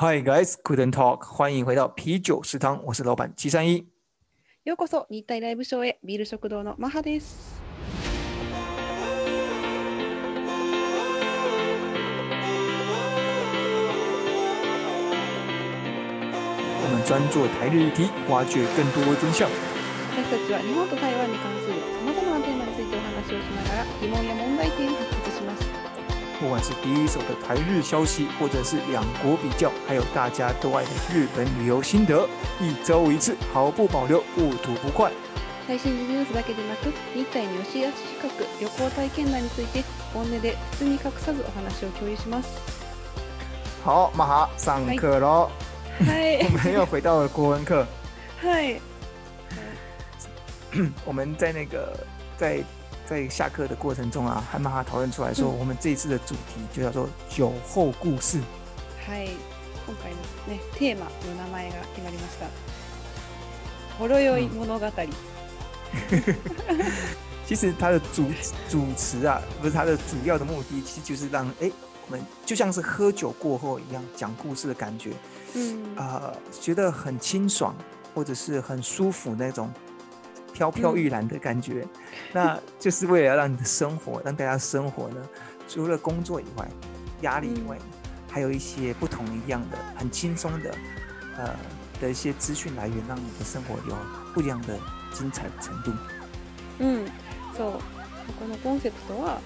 Hi guys, couldn't talk，欢迎回到啤酒食堂，我是老板七三一。ようこそ日体ライブショーへビール食堂のマハです。我们专做台日议题，挖掘更多真相。私たちは日本と台湾に関するさまざまなテーマについてお話をしながら疑問や問題点を。不管是第一手的台日消息，或者是两国比较，还有大家都爱的日本旅游心得，一周一次，毫不保留，不吐不快。最新ニュースだけでなく日体に押しやすしく旅行体験談について本音で包み隠さずお話を共有します。好，马哈上课喽，はい我们又回到了国文课。はい我们在那个在 在下课的过程中啊，和马哈讨论出来说，嗯我们这一次的主题就叫做酒后故事。はい今回のねテーマの名前が決まりました。ほろ酔い物語。其实它的主主词啊，不是它的主要的目的，其实就是让哎我们就像是喝酒过后一样讲故事的感觉，うん呃，觉得很清爽或者是很舒服那种 飘飘欲然的感觉。那就是为了要让你的生活，让大家生活呢，除了工作以外，压力以外，还有一些不同一样的、很轻松的呃的一些资讯来源，让你的生活有不一样的精彩程度。うん、そうこのコンセプトは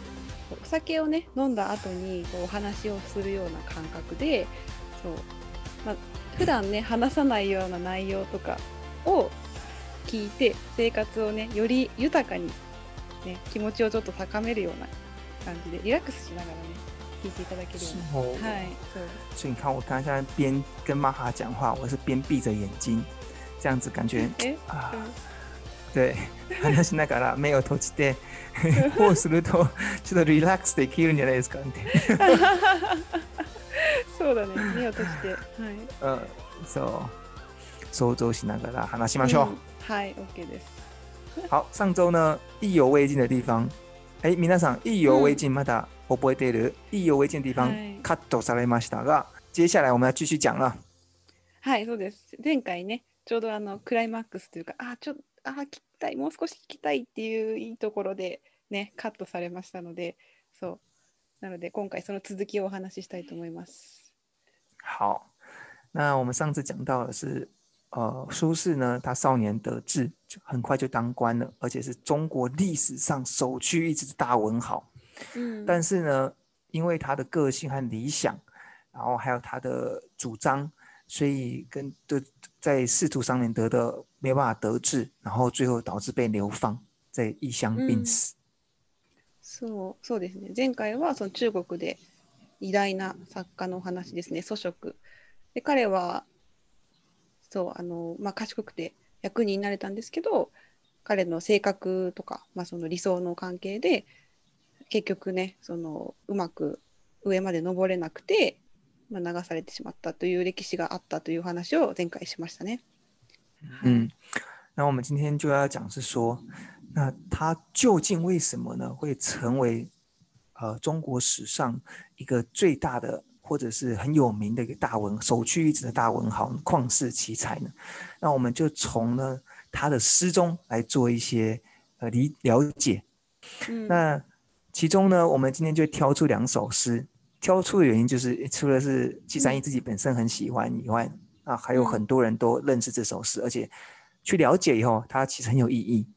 お酒をね飲んだ後にこうお話をするような感覚でそう、まあ、普段ね話さないような内容とかを 聞いて生活をねより豊かに、ね、気持ちをちょっと高めるような感じでリラックスしながらね聞いていただけるよう哦，な。はいそう所以你看，我刚才边跟玛哈讲话，我是边闭着眼睛，这样子感觉 え啊う。ん对、話しながら目を閉じて、こうするとちょっとリラックスできるんじゃないですかって。そうだね目を閉じて、はい、呃，そう想像しながら話しましょう。うんはい OK です。好，上周呢意犹未尽的地方，哎，皆さん意犹未尽まだ覚えている？意猶未尽的地方はいカットされましたが、接下来我们要继续讲了。はい、そうです。前回ね、ちょうどあのクライマックスというか、あ、ちょっと、あ、聞きたい、もう少し聞きたいっていういいところでね、カットされましたので、そう。なので、今回その続きをお話ししたいと思います。好，那我们上次讲到的是，呃，苏轼呢，他少年得志，就很快就当官了，而且是中国历史上首屈一指的大文豪。うん但是呢，因为他的个性和理想，然后还有他的主张，所以跟的在仕途上面得的没有办法得志，然后最后导致被流放，在异乡病死。そう、そうですね。前回はその中国で偉大な作家のお話ですね、祖食。で、彼は、 そう、あの、まあ、賢くて役人になれたんですけど、彼の性格とか、まあ、その理想の関係で、結局ね、その、うまく上まで登れなくて、まあ、流されてしまったという歴史があったという話を前回しましたね。嗯，那我们今天就要讲是说，那他究竟为什么呢？会成为呃中国史上一个最大的或者是很有名的一个大文首屈一指的大文豪旷世奇才呢？那我们就从呢他的诗中来做一些呃理了解。那其中呢，我们今天就挑出两首诗，挑出的原因就是除了是季三一自己本身很喜欢以外，啊，还有嗯很多人都认识这首诗，而且去了解以后，它其实很有意义，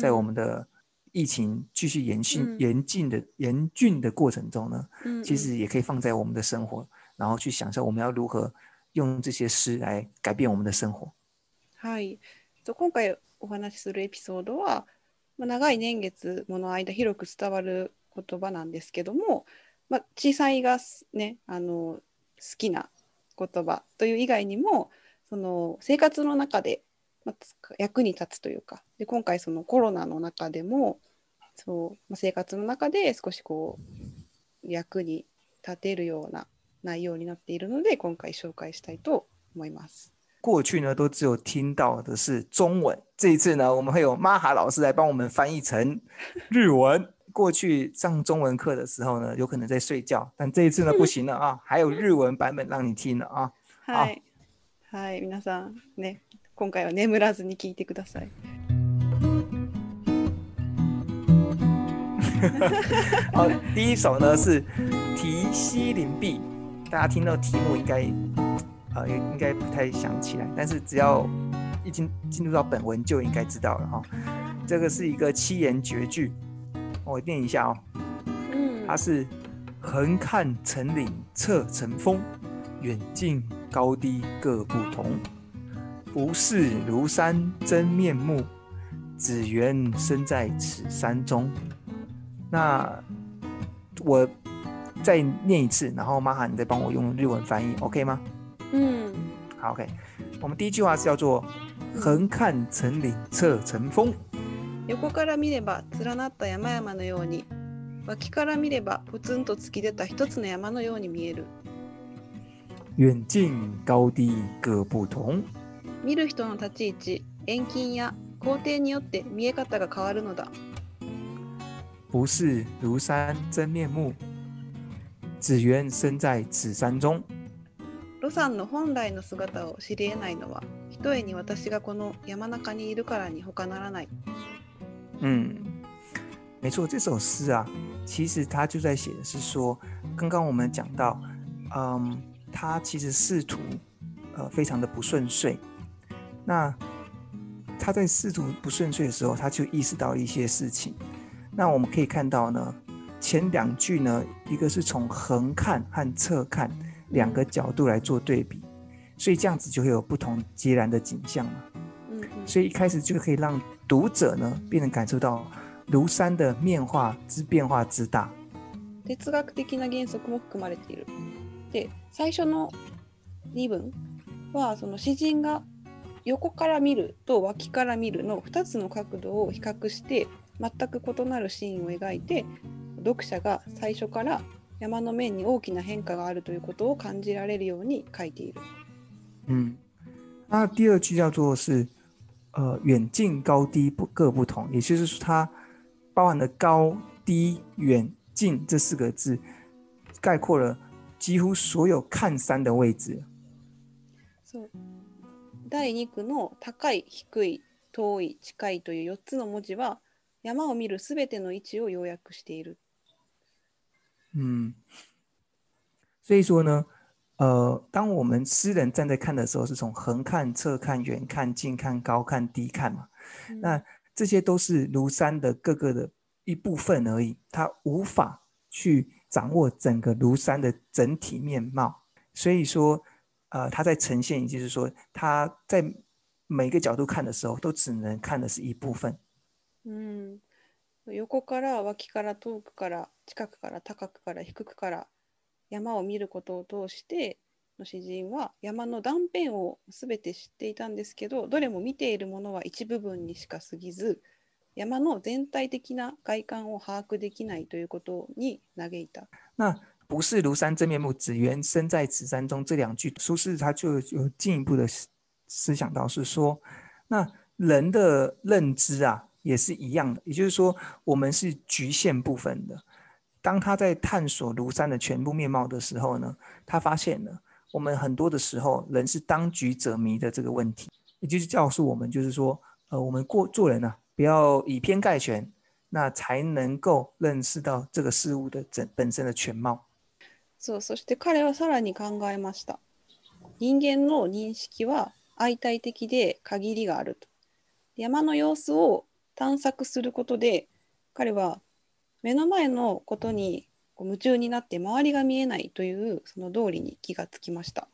在我们的疫情继续严峻、嗯严峻的严峻的过程中呢，うん其实也可以放在我们的生活，然后去想象我们要如何用这些诗来改变我们的生活。はい、と今回お話しするエピソードは、まあ、長い年月もの間広く伝わる言葉なんですけども、まあ、小さいがすねあの好きな言葉という以外にもその生活の中で、 まあ、役に立つというかで今回そのコロナの中でもそう、まあ、生活の中で少しこう役に立てるような内容になっているので今回紹介したいと思います。过去呢都只有听到的是中文，这一次呢我们会有玛哈老师来帮我们翻译成日文。过去上中文课的时候呢，有可能在睡觉，但这一次呢 不行了啊，还有日文版本让你听了啊。はい。はい、皆さんね、今回は眠らずに聞いてください。好，第一首呢是提西林壁，大家听到题目应该呃应该不太想起来，但是只要已经进入到本文就应该知道了哈。这个是一个七言绝句，我念一下哦。うん它是横看成岭侧成峰，远近高低各不同。 不识庐山真面目，只缘身在此山中。那我再念一次，然后玛哈你再帮我用日文翻译，OK 吗？うん。好，OK。我们第一句话是叫做“横看成岭侧成峰横から見れば連なった山々のように脇から見ればポツンと突き出た一つの山のように見える远近高低各不同。 見る人の立ち位置遠近や工程によって見え方が変わるのだ。不是庐山真面目，只缘身在此山中。ロサンの本来の姿を知り得ないのはひとえに私がこの山中にいるからに他ならない。嗯，没错，这首诗啊，其实他就在写的是说，刚刚我们讲到，嗯，他其实仕途呃非常的不顺遂，那他在仕途不顺遂的时候，他就意识到一些事情。那我们可以看到呢，前两句呢，一个是从横看和侧看两个角度来做对比，所以这样子就会有不同截然的景象嘛。うんうん所以一开始就可以让读者呢，便能感受到庐山的面化之变化之大。哲学的な原則も含まれている。で最初の2文はその詩人が 横から見ると脇から見るの2つの角度を比較して全く異なるシーンを描いて読者が最初から山の面に大きな変化があるということを感じられるように書いている。嗯，那第二句叫做是呃远近高低不各不同，也就是说它包含了高低远近这四个字，概括了几乎所有看山的位置。そう第2句の高い低い遠い近いという4つの文字は山を見るすべての位置を要約している。嗯，所以说呢，呃，当我们诗人站在看的时候，是从横看、侧看、远看、近看、高看、低看嘛。那这些都是庐山的各个的一部分而已，他无法去掌握整个庐山的整体面貌。所以说，呃，他在呈现，也就是说，他在每个角度看的时候，都只能看的是一部分。うん、横から脇から遠くから近くから高くから低くから山を見ることを通しての詩人は山の断片を全て知っていたんですけどどれも見ているものは一部分にしか過ぎず山の全体的な外観を把握できないということに嘆いた。那不是庐山真面目，只缘身在此山中这两句，苏轼他就有进一步的思思想到是说，那人的认知啊也是一样的，也就是说，我们是局限部分的。当他在探索庐山的全部面貌的时候呢，他发现了我们很多的时候人是当局者迷的这个问题，也就是告诉我们，就是说，呃，我们过做人啊，不要以偏概全，那才能够认识到这个事物的整本身的全貌。そうそして彼はさらに考えました。人間の認識は相対的で限りがあると。山の様子を探索することで彼は目の前のことに夢中になって周りが見えないというその道理に気がつきました。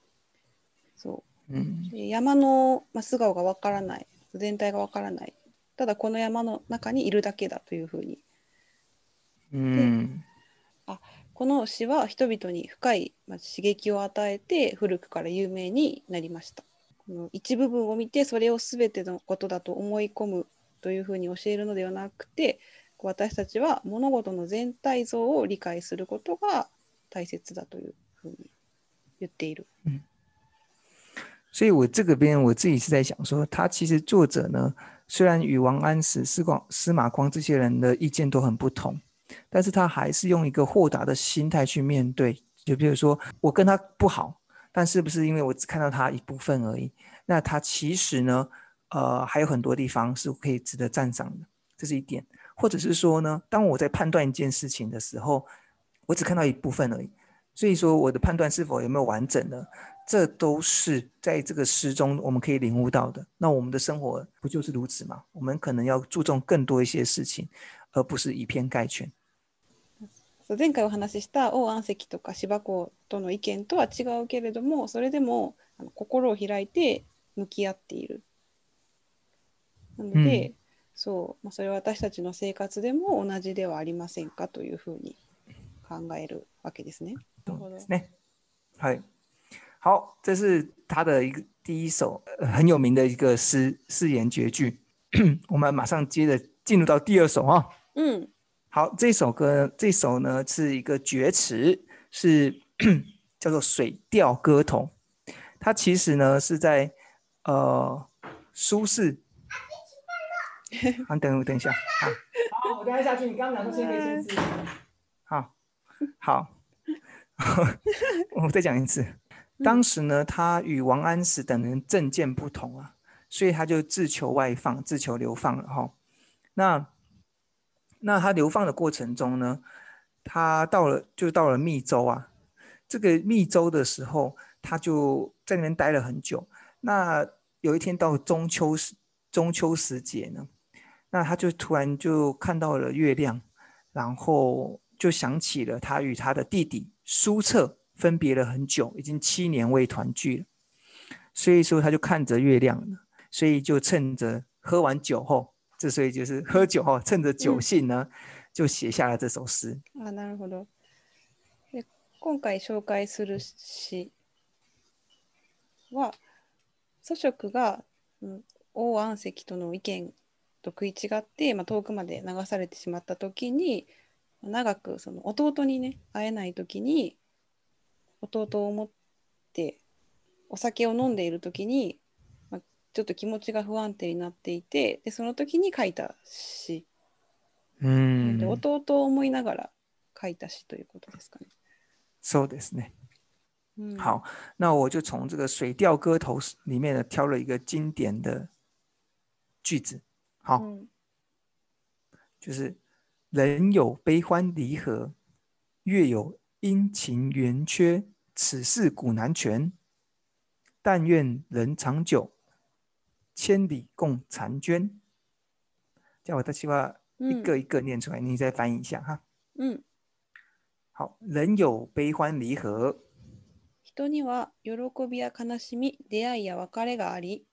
そ嗯うで山のまあ素顔がわからない全体がわからないただこの山の中にいるだけだというふうに嗯この詩は人々に深い刺激を与えて古くから有名になりました。この一部分を見てそれを全てのことだと思い込むというふうに教えるのではなくて私たちは物事の全体像を理解することが大切だというふうに言っている。所以我这个边我自己是在想说，他其实作者呢，虽然与王安石、司光、司马光这些人的意见都很不同，但是他还是用一个豁达的心态去面对。就比如说，我跟他不好，但是不是因为我只看到他一部分而已？那他其实呢，呃，还有很多地方是可以值得赞赏的，这是一点。或者是说呢，当我在判断一件事情的时候，我只看到一部分而已，所以说我的判断是否有没有完整呢？这都是在这个诗中我们可以领悟到的。那我们的生活不就是如此吗？我们可能要注重更多一些事情，而不是以偏概全。前回お話しした王安石とか芝子との意見とは違うけれどもそれでもあの心を開いて向き合っている。なので、うん、そう、まあ、それは私たちの生活でも同じではありませんかというふうに考えるわけですね。そうですね。はい。好，这是他的一个第一首很有名的一个诗誓言绝句。我们马上接着进入到第二首啊。嗯，好，这首歌这首呢是一个绝词，是 叫做《水调歌头》。它其实呢是在呃苏轼。啊，等我等一下。好，我等下下去。你刚刚讲说先别先吃。好，好，我再讲一次。当时呢，他与王安石等人政见不同啊，所以他就自求外放，自求流放了哈。那那他流放的过程中呢，他到了就到了密州啊。这个密州的时候，他就在那边待了很久。那有一天到中秋时中秋时节呢，那他就突然就看到了月亮，然后就想起了他与他的弟弟苏澈。分别了很久，已经七年未团聚了，所以说他就看着月亮了，所以就趁着喝完酒后，这所以就是喝酒后，趁着酒兴呢，就写下了这首诗。あ、なるほど。で、今回紹介する詩は、祖職が、うん、王安石との意見と食い違って、まあ、遠くまで流されてしまった時に、長くその弟にね会えない時に弟を思ってお酒を飲んでいる時に、まあ、ちょっと気持ちが不安定になっていてでその時に書いた詩うんで弟を思いながら書いた詩ということですかね。そうですね。好，那我就从这个《水调歌头》里面呢挑了一个经典的句子。好，嗯、就是人有悲欢离合，月有阴晴圆缺。此事古难全，但愿人长久，千里共婵娟。叫我的希望一个一个念出来，你再翻译一下哈。嗯，好，人有悲欢离合。人には喜びや悲しみ、出会いや別れがあり。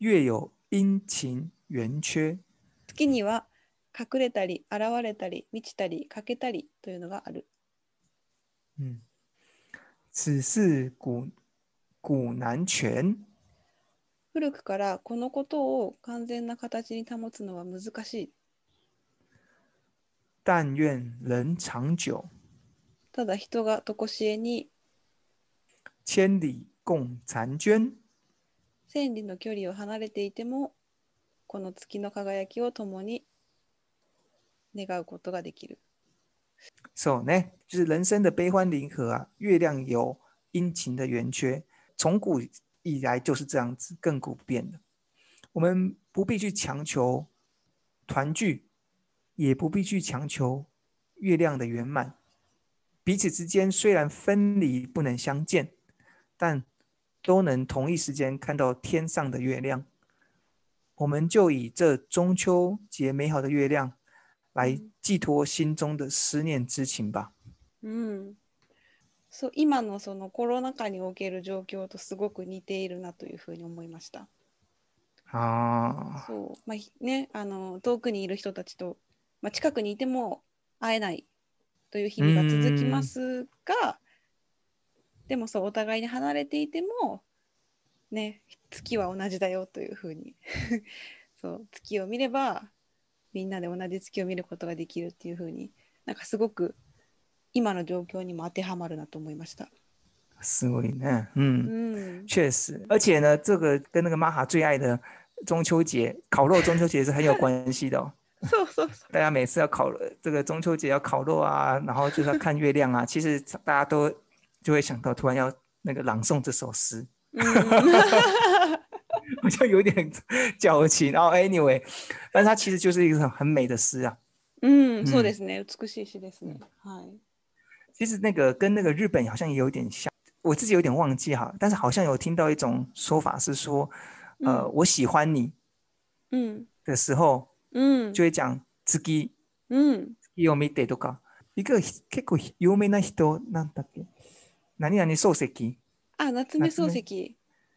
月有陰晴圓缺。月には隠れたり、現れたり、満ちたり、欠けたりというのがある。うん。此事古古難全。古くからこのことを完全な形に保つのは難しい。但願人長久。ただ人がとこしえに千里共婵娟。千里の距離を離れていてもこの月の輝きを共に願うことができる。So 呢，就是人生的悲欢离合啊。月亮有阴晴的圆缺，从古以来就是这样子，亘古不变的。我们不必去强求团聚，也不必去强求月亮的圆满。彼此之间虽然分离不能相见，但都能同一时间看到天上的月亮。我们就以这中秋节美好的月亮。来寄托心中的思念之情吧。嗯，そう今のそのコロナ禍における状況とすごく似ているなというふうに思いました。ああ。そうまあねあの遠くにいる人たちとまあ近くにいても会えないという日々が続きますが、でもそうお互いに離れていてもね月は同じだよというふうに そう月を見ればみんなで同じ月を見ることができるっていうふうになんかすごく今の状況にも当てはまるなと思いました。すごいね，嗯，嗯确实，而且呢，这个跟那个玛哈最爱的中秋节烤肉，中秋节是很有关系的哦。so, so, so. 大家每次要烤这个中秋节要烤肉啊，然后就是要看月亮啊。其实大家都就会想到突然要那个朗诵这首诗，うん 好像有点矫情。然后 anyway，但是它其实就是一个很很美的诗啊。うん、そうですね。美しい詩ですね。はい。其实那个跟那个日本好像也有点像，我自己有点忘记哈，但是好像有听到一种说法是说，呃，嗯我喜欢你うん。的时候うん。就会讲次ぎうん。次を見てとか。一个結構有名な人なんだっけ？何々漱石。あ、夏目漱石。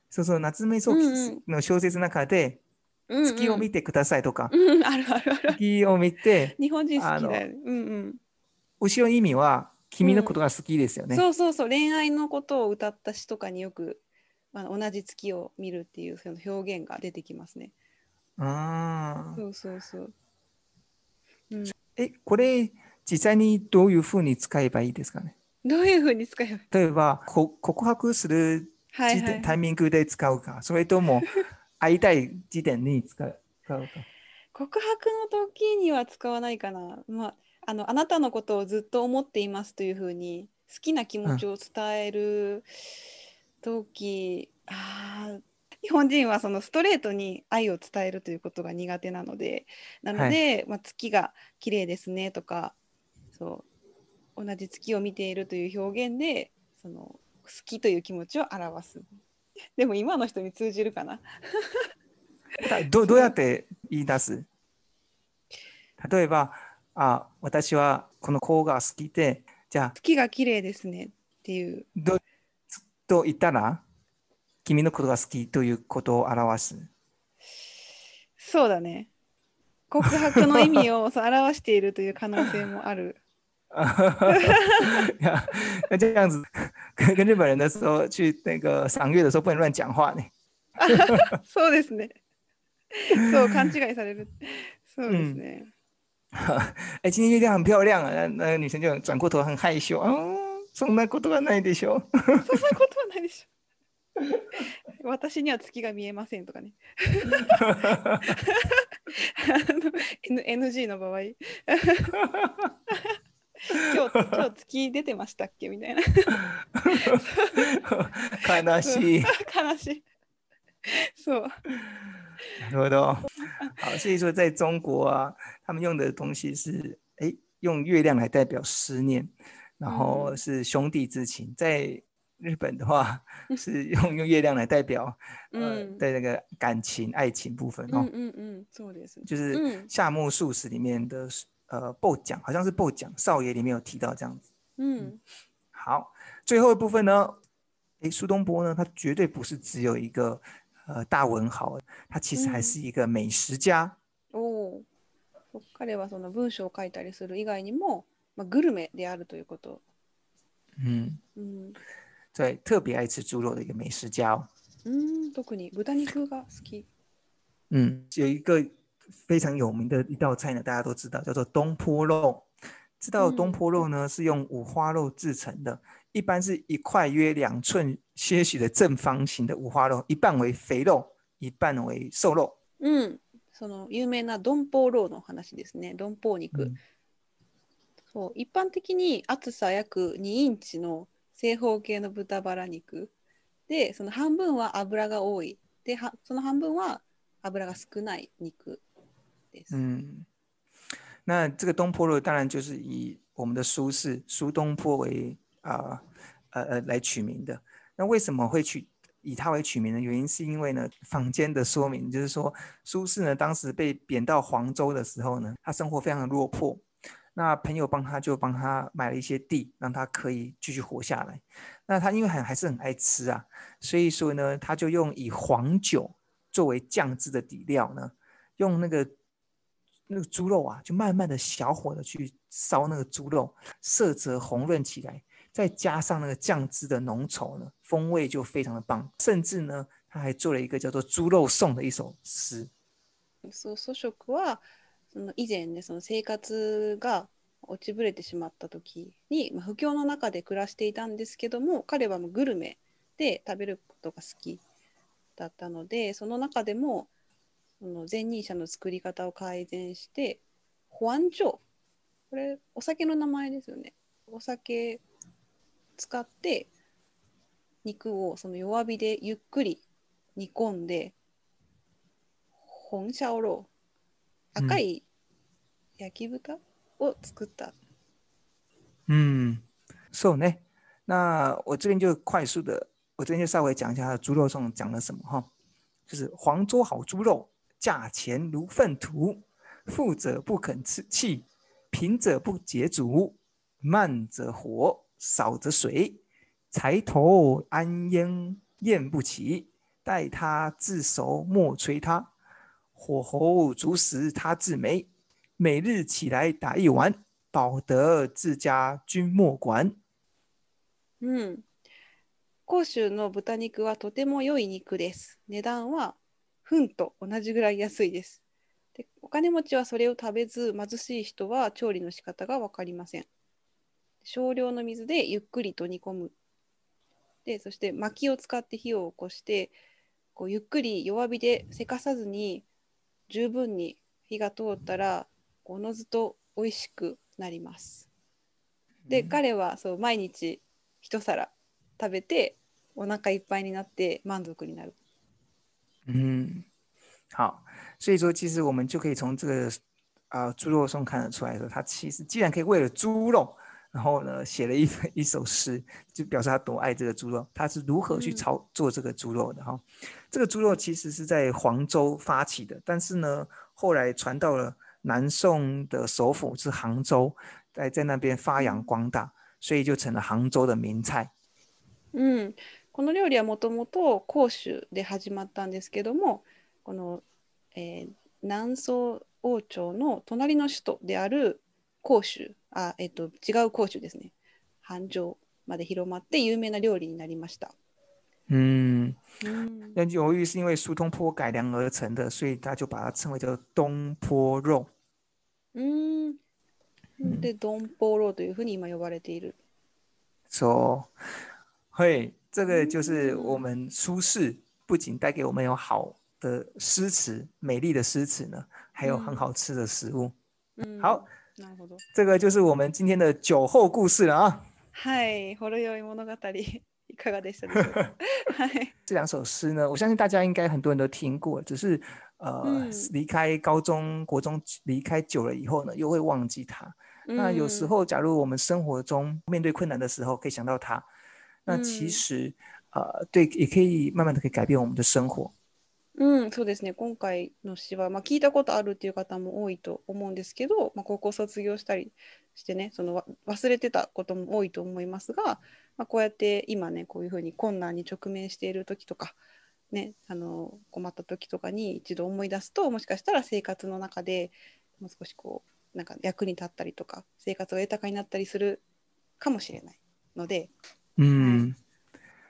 そうそう夏目漱石の小説の中でうん、うん。月を見てくださいとか、うん、あるあるある。月を見て日本人好きだよね。うん後ろの意味は君のことが好きですようん。ね。そうそうそう。恋愛のことを歌った詩とかによく、あの同じ月を見るっていうその表現が出てきますね。ああ。そうそうそう。え、これ実際にどういうふうに使えばいいですかね？どういうふうに使えば例えばこ告白する時点、はいはい。タイミングで使うか、それとも会いたい時点に使うか。告白の時には使わないかな。まあ、あのあなたのことをずっと思っていますというふうに好きな気持ちを伝える時、あー日本人はそのストレートに愛を伝えるということが苦手なのでなので、まあ、月が綺麗ですねとかそう同じ月を見ているという表現でその好きという気持ちを表す。でも今の人に通じるかなだ どどうやって言い出す例えば、あ、私はこの子が好きで、じゃあ、月が綺麗ですねっていうどと言ったら、君のことが好きということを表す？そうだね。告白の意味を表しているという可能性もある。呀，那这样子跟跟日本人的时候去那个赏月的时候不能乱讲话呢。そうですね。そう、勘違いされる。そうですね。哎，今天月亮很漂亮啊，那那个女生就转过头很害羞，哦，そんなことはないでしょ。そんなことはないでしょ。私には月が見えませんとかね。あの NG の場合。今日今日月出てましたっけ？みたいな。悲しい。悲しい。そう。なるほど。好，所以说在中国啊，他们用的东西是，哎，用月亮来代表思念，然后是兄弟之情。在日本的话，是用用月亮来代表，呃，嗯在那个感情、爱情部分うん哦，うんうん。そうです。就是嗯夏目漱石里面的呃《报讲》，好像是《报讲》少爷里面有提到这样子。うん。好，最后一部分呢，诶，苏东坡呢，他绝对不是只有一个 呃大文豪，他其实还嗯是一个美食家。おお。そう彼はその文章を書いたりする以外にも、まあ、グルメであるということ。嗯，うん。对，特别愛吃猪肉的一个美食家哦。うん、特に豚肉が好き。嗯，有一个非常有名的一道菜呢，大家都知道，叫做东坡肉。知道东嗯坡肉呢是用五花肉制成的，一般是一块约两寸 些许的正方形的五花肉，一半为肥肉，一半为瘦肉。嗯，その有名なドンポロの話ですね。ドンポ肉。そう、一般的に厚さ約2インチの正方形の豚バラ肉で、その半分は油が多いで、はその半分は油が少ない肉です。うん。那这个东坡肉当然就是以我们的苏轼苏东坡为啊呃呃来取名的。那为什么会取以它为取名呢原因，是因为呢坊间的说明就是说，苏轼呢当时被贬到黄州的时候呢，他生活非常的落魄。那朋友帮他就帮他买了一些地，让他可以继续活下来。那他因为很还是很爱吃啊，所以说呢，他就用以黄酒作为酱汁的底料呢，用那个那个猪肉啊，就慢慢的小火的去烧那个猪肉，色泽红润起来，再加上那个酱汁的浓稠呢，风味就非常的棒。甚至呢，他还做了一个叫做《猪肉颂》的一首诗。そう祖食はその以前ねその生活が落ちぶれてしまった時に、まあ、不況の中で暮らしていたんですけども彼はもうグルメで食べることが好きだったのでその中でもその前任者の作り方を改善して保安所これお酒の名前ですよねお酒使って肉をその弱火でゆっくり煮込んで、本社おろう。赤い焼き豚を作った。嗯，so 呢，那我这边就快速的，我这边就稍微讲一下猪肉粽讲了什么哈，就是黄州好猪肉，价钱如粪土，富者不肯吃气，贫者不解煮，慢则火，少则水，柴头安烟焰不起，待它自熟莫吹它，火候煮死它自美，每日起来打一碗。保得自家君莫管。うん。甲州の豚肉はとても良い肉です。値段は糞と同じぐらい安いです。でお金持ちはそれを食べず、貧しい人は調理の仕方が分かりません。少量の水でゆっくりと煮込む。で、そして薪を使って火を起こして、こうゆっくり弱火でせかさずに十分に火が通ったら、おのずと美味しくなります。で、彼はそう毎日一皿食べてお腹いっぱいになって満足になる。嗯，好，所以说其实我们就可以从这个啊、猪肉颂看得出来说，他其实既然可以为了猪肉，然后呢写了一份一首诗，就表示他多爱这个猪肉，他是如何去嗯操做这个猪肉的哈。这个猪肉其实是在黄州发起的，但是呢后来传到了南宋的首府是杭州，在在那边发扬光大，所以就成了杭州的名菜。うん、この料理はもともと甲州で始まったんですけどもこの、えー南宋王朝の隣の首都である甲州 あ、えっと違う甲州ですね繁盛まで広まって有名な料理になりました。嗯。うん那由于是因为苏东坡改良而成的，所以他就把它称为叫东坡肉。うんで、ドンポーローというふうに今呼ばれている。说，嘿，这个就是我们苏轼不仅带给我们有好的诗词、美丽的诗词呢，还有很好吃的食物。うん好， なるほど。这个就是我们今天的酒后故事了啊。はい、ほろ酔い物語いかがでしたでしょうか。はい。这两首诗呢，我相信大家应该很多人都听过，只是呃，嗯离开高中、国中离开久了以后呢，又会忘记它。那有时うん候，假如我们生活中面对困难的时候，可以想到它，那其嗯实、呃，对，也可以慢慢的可以改变我们的生活。 うん、そうですね。今回の詩は、まあ、聞いたことあるっていう方も多いと思うんですけど、まあ、高校卒業したりしてね、そのわ忘れてたことも多いと思いますが、まあ、こうやって今ね、こういうふうに困難に直面している時とか、ね、あの困った時とかに一度思い出すと、もしかしたら生活の中でもう少しこう、なんか役に立ったりとか、生活が豊かになったりするかもしれないので、嗯，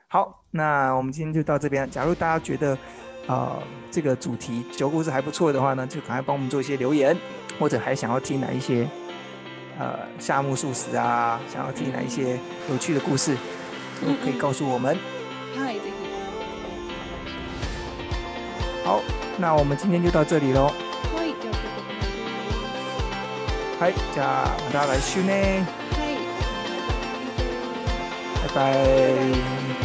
好，那我们今天就到这边。假如大家觉得呃这个主题酒故事还不错的话呢，就赶快帮我们做一些留言，或者还想要听哪一些呃夏目漱石啊，想要听哪一些有趣的故事，都可以告诉我们。はい、ぜひ。好，那我们今天就到这里喽。はい、じゃあちょっとこの辺ではい、じゃあまた来週ね。はい。拜拜。